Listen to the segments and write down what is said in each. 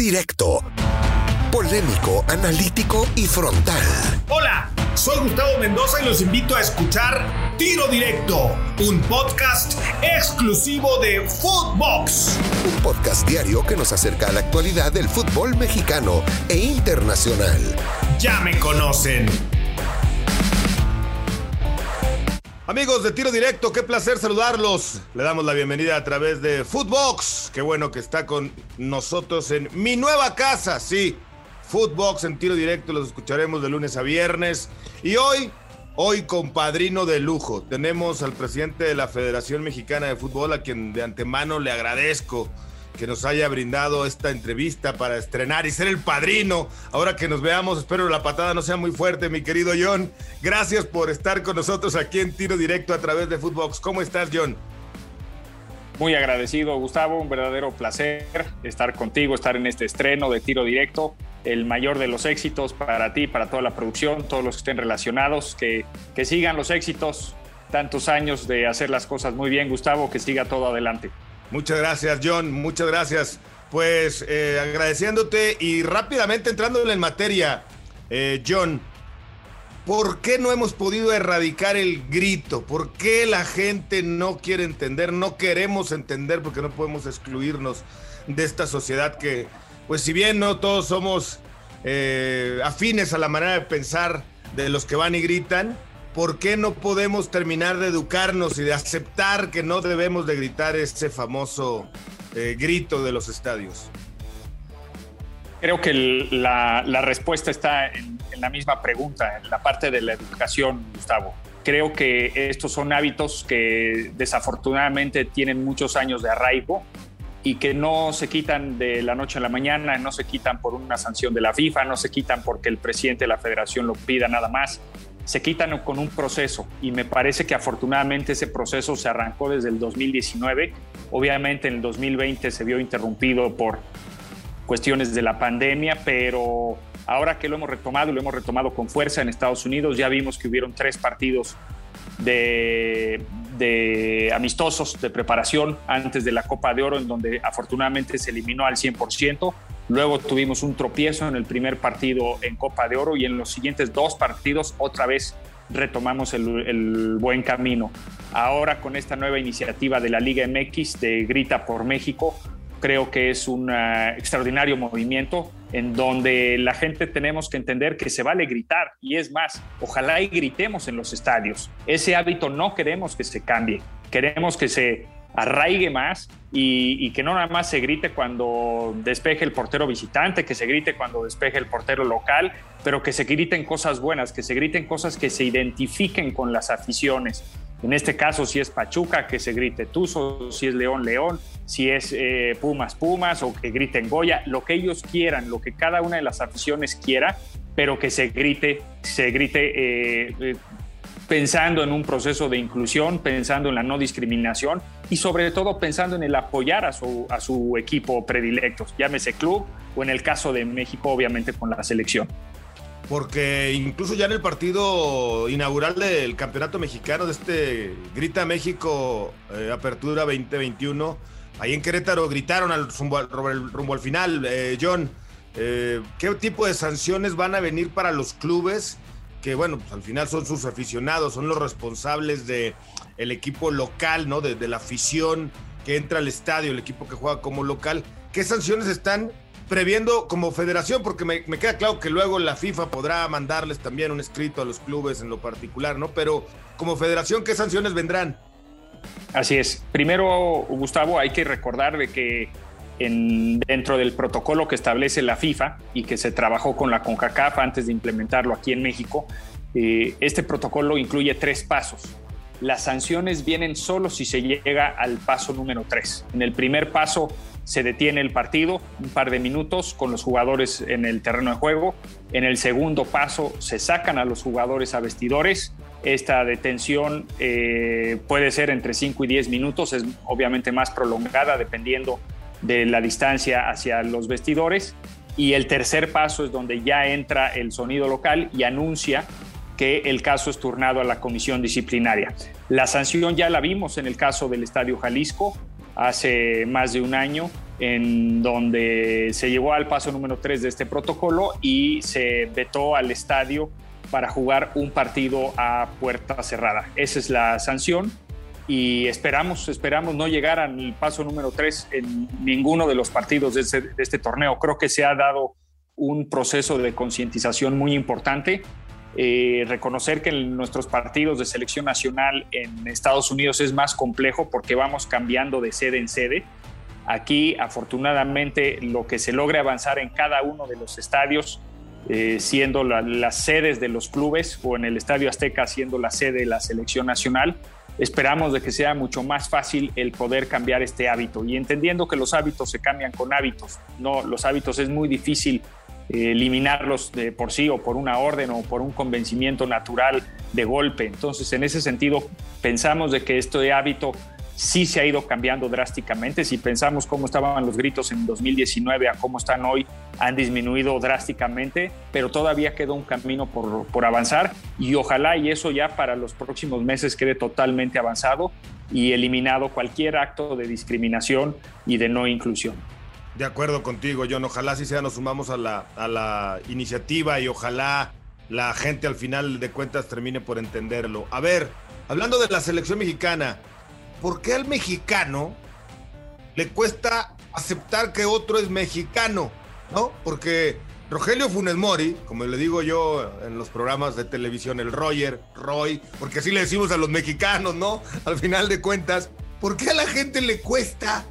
Directo. Polémico, analítico y frontal. Hola, soy Gustavo Mendoza y los invito a escuchar Tiro Directo, un podcast exclusivo de Footbox. Un podcast diario que nos acerca a la actualidad del fútbol mexicano e internacional. Ya me conocen. Amigos de Tiro Directo, qué placer saludarlos. Le damos la bienvenida a través de Footbox. Qué bueno que está con nosotros en mi nueva casa, sí. Footbox en Tiro Directo, los escucharemos de lunes a viernes. Y hoy, hoy con padrino de lujo, tenemos al presidente de la Federación Mexicana de Fútbol, a quien de antemano le agradezco que nos haya brindado esta entrevista para estrenar y ser el padrino. Ahora que nos veamos, espero la patada no sea muy fuerte, mi querido John. Gracias por estar con nosotros aquí en Tiro Directo a través de Footbox. ¿Cómo estás, John? Muy agradecido, Gustavo. Un verdadero placer estar contigo, estar en este estreno de Tiro Directo. El mayor de los éxitos para ti, para toda la producción, todos los que estén relacionados. Que, que sigan los éxitos. Tantos años de hacer las cosas muy bien, Gustavo. Que siga todo adelante. Muchas gracias, John. Muchas gracias. Pues eh, agradeciéndote y rápidamente entrando en materia, eh, John, ¿por qué no hemos podido erradicar el grito? ¿Por qué la gente no quiere entender? No queremos entender porque no podemos excluirnos de esta sociedad que, pues si bien no todos somos eh, afines a la manera de pensar de los que van y gritan, ¿por qué no podemos terminar de educarnos y de aceptar que no debemos de gritar ese famoso eh, grito de los estadios? Creo que la, respuesta está en, en, la misma pregunta, en la parte de la educación, Gustavo. Creo que estos son hábitos que desafortunadamente tienen muchos años de arraigo y que no se quitan de la noche a la mañana, no se quitan por una sanción de la FIFA, no se quitan porque el presidente de la federación lo pida nada más se quitan con un proceso y me parece que afortunadamente ese proceso se arrancó desde el 2019. Obviamente en el 2020 se vio interrumpido por cuestiones de la pandemia, pero ahora que lo hemos retomado, lo hemos retomado con fuerza en Estados Unidos, ya vimos que hubieron tres partidos de, de, amistosos de preparación antes de la Copa de Oro, en donde afortunadamente se eliminó al 100%. Luego tuvimos un tropiezo en el primer partido en Copa de Oro y en los siguientes dos partidos otra vez retomamos el, buen camino. Ahora con esta nueva iniciativa de la Liga MX de Grita por México, creo que es un uh, extraordinario movimiento en donde la gente tenemos que entender que se vale gritar y es más, ojalá y gritemos en los estadios. Ese hábito no queremos que se cambie, queremos que se arraigue más y, que no nada más se grite cuando despeje el portero visitante, que se grite cuando despeje el portero local, pero que se griten cosas buenas, que se griten cosas que se identifiquen con las aficiones. En este caso, si es Pachuca, que se grite Tuzo, si es León, León, si es eh, Pumas, Pumas, o que griten Goya, lo que ellos quieran, lo que cada una de las aficiones quiera, pero que se grite, se grite eh, pensando en un proceso de inclusión, pensando en la no discriminación y sobre todo pensando en el apoyar a su, a su equipo predilecto, llámese club o en el caso de México, obviamente con la selección. Porque incluso ya en el partido inaugural del Campeonato Mexicano de este Grita México eh, Apertura 2021, ahí en Querétaro gritaron al rumbo, al, rumbo al final, eh, John, eh, ¿qué tipo de sanciones van a venir para los clubes? Que bueno, pues al final son sus aficionados, son los responsables de el equipo local, ¿no? De, la afición que entra al estadio, el equipo que juega como local. ¿Qué sanciones están previendo como federación? Porque me, me, queda claro que luego la FIFA podrá mandarles también un escrito a los clubes en lo particular, ¿no? Pero como federación, ¿qué sanciones vendrán? Así es. Primero, Gustavo, hay que recordar de que en, dentro del protocolo que establece la FIFA y que se trabajó con la CONCACAF antes de implementarlo aquí en México, eh, este protocolo incluye tres pasos. Las sanciones vienen solo si se llega al paso número tres. En el primer paso se detiene el partido un par de minutos con los jugadores en el terreno de juego. En el segundo paso se sacan a los jugadores a vestidores. Esta detención eh, puede ser entre 5 y 10 minutos, es obviamente más prolongada dependiendo de la distancia hacia los vestidores. Y el tercer paso es donde ya entra el sonido local y anuncia que el caso es turnado a la comisión disciplinaria. La sanción ya la vimos en el caso del Estadio Jalisco hace más de un año en donde se llegó al paso número 3 de este protocolo y se vetó al estadio para jugar un partido a puerta cerrada. Esa es la sanción y esperamos, esperamos no llegar al paso número 3 en ninguno de los partidos de este, de este torneo. Creo que se ha dado un proceso de concientización muy importante. Eh, reconocer que en nuestros partidos de selección nacional en Estados Unidos es más complejo porque vamos cambiando de sede en sede. Aquí, afortunadamente, lo que se logra avanzar en cada uno de los estadios, eh, siendo las sedes de los clubes o en el Estadio Azteca siendo la sede de la selección nacional, esperamos de que sea mucho más fácil el poder cambiar este hábito y entendiendo que los hábitos se cambian con hábitos, no los hábitos es muy difícil eh, eliminarlos de por sí o por una orden o por un convencimiento natural de golpe. Entonces, en ese sentido, pensamos de que este hábito sí se ha ido cambiando drásticamente. Si pensamos cómo estaban los gritos en 2019 a cómo están hoy, han disminuido drásticamente, pero todavía queda un camino por, por avanzar y ojalá y eso ya para los próximos meses quede totalmente avanzado y eliminado cualquier acto de discriminación y de no inclusión. De acuerdo contigo, John. Ojalá sí sea nos sumamos a la, a la iniciativa y ojalá la gente al final de cuentas termine por entenderlo. A ver, hablando de la selección mexicana, ¿por qué al mexicano le cuesta aceptar que otro es mexicano? ¿No? Porque Rogelio Funes Mori, como le digo yo en los programas de televisión, el Roger, Roy, porque así le decimos a los mexicanos, ¿no? Al final de cuentas, ¿por qué a la gente le cuesta,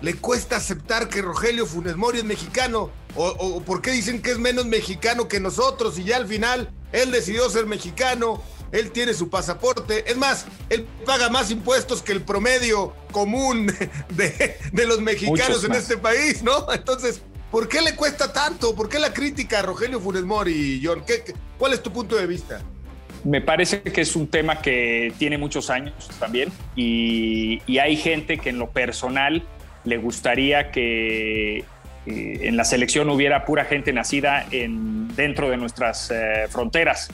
le cuesta aceptar que Rogelio Funes Mori es mexicano? ¿O, o por qué dicen que es menos mexicano que nosotros y ya al final él decidió ser mexicano? Él tiene su pasaporte. Es más, él paga más impuestos que el promedio común de, de los mexicanos en este país, ¿no? Entonces, ¿por qué le cuesta tanto? ¿Por qué la crítica a Rogelio Funes Mori, John? ¿Qué, cuál es tu punto de vista? Me parece que es un tema que tiene muchos años también y, y hay gente que en lo personal le gustaría que eh, en la selección hubiera pura gente nacida en, dentro de nuestras eh, fronteras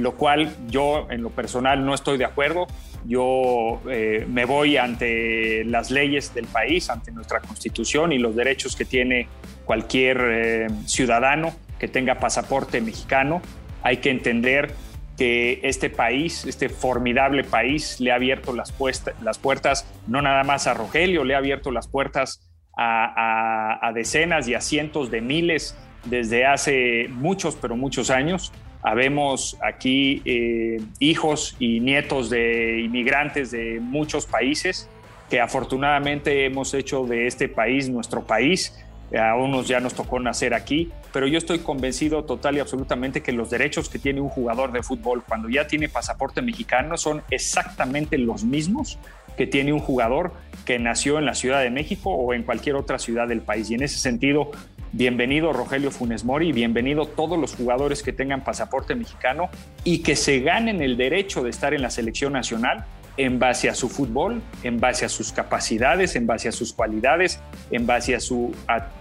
lo cual yo en lo personal no estoy de acuerdo. Yo eh, me voy ante las leyes del país, ante nuestra constitución y los derechos que tiene cualquier eh, ciudadano que tenga pasaporte mexicano. Hay que entender que este país, este formidable país, le ha abierto las, las puertas no nada más a Rogelio, le ha abierto las puertas a, a, a decenas y a cientos de miles desde hace muchos, pero muchos años. Habemos aquí eh, hijos y nietos de inmigrantes de muchos países que afortunadamente hemos hecho de este país nuestro país. A unos ya nos tocó nacer aquí, pero yo estoy convencido total y absolutamente que los derechos que tiene un jugador de fútbol cuando ya tiene pasaporte mexicano son exactamente los mismos que tiene un jugador que nació en la Ciudad de México o en cualquier otra ciudad del país. Y en ese sentido, bienvenido Rogelio Funes Mori, bienvenido todos los jugadores que tengan pasaporte mexicano y que se ganen el derecho de estar en la selección nacional en base a su fútbol, en base a sus capacidades, en base a sus cualidades, en base a su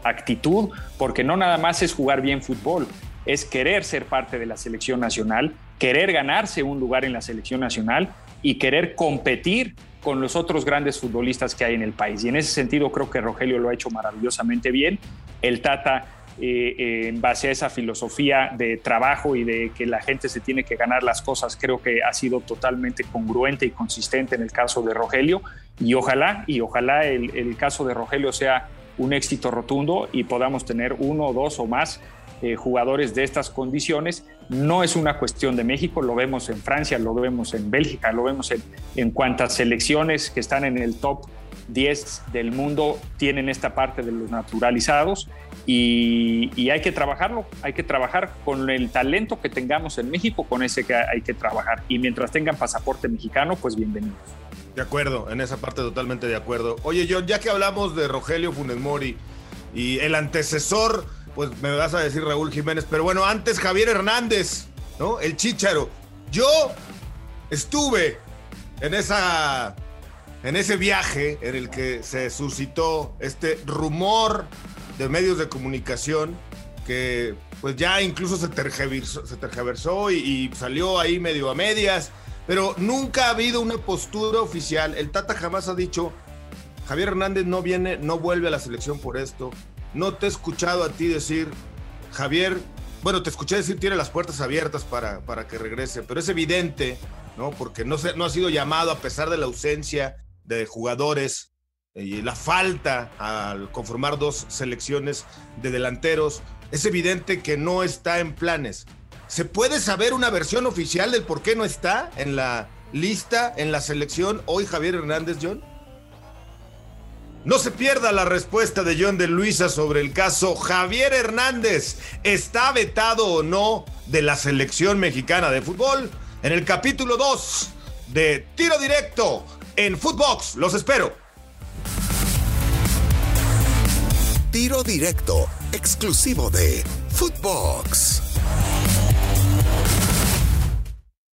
actitud, porque no nada más es jugar bien fútbol, es querer ser parte de la selección nacional, querer ganarse un lugar en la selección nacional y querer competir con los otros grandes futbolistas que hay en el país. Y en ese sentido creo que Rogelio lo ha hecho maravillosamente bien. El Tata, eh, eh, en base a esa filosofía de trabajo y de que la gente se tiene que ganar las cosas, creo que ha sido totalmente congruente y consistente en el caso de Rogelio. Y ojalá, y ojalá el, el caso de Rogelio sea un éxito rotundo y podamos tener uno, dos o más eh, jugadores de estas condiciones. No es una cuestión de México, lo vemos en Francia, lo vemos en Bélgica, lo vemos en, en cuantas selecciones que están en el top 10 del mundo tienen esta parte de los naturalizados y, hay que trabajarlo, hay que trabajar con el talento que tengamos en México, con ese que hay que trabajar. Y mientras tengan pasaporte mexicano, pues bienvenidos. De acuerdo, en esa parte totalmente de acuerdo. Oye, John, ya que hablamos de Rogelio Funes Mori y el antecesor pues me vas a decir Raúl Jiménez, pero bueno, antes Javier Hernández, ¿no? El Chícharo. Yo estuve en esa en ese viaje en el que se suscitó este rumor de medios de comunicación que pues ya incluso se tergiversó, y, y, salió ahí medio a medias, pero nunca ha habido una postura oficial. El Tata jamás ha dicho, Javier Hernández no viene, no vuelve a la selección por esto. No te he escuchado a ti decir, Javier, bueno, te escuché decir tiene las puertas abiertas para, para que regrese, pero es evidente, ¿no? Porque no, se, no ha sido llamado a pesar de la ausencia de jugadores y la falta al conformar dos selecciones de delanteros. Es evidente que no está en planes. ¿Se puede saber una versión oficial del por qué no está en la lista, en la selección hoy Javier Hernández, John? No se pierda la respuesta de John de Luisa sobre el caso Javier Hernández. ¿Está vetado o no de la selección mexicana de fútbol? En el capítulo 2 de Tiro Directo en Footbox. Los espero. Tiro Directo, exclusivo de Footbox.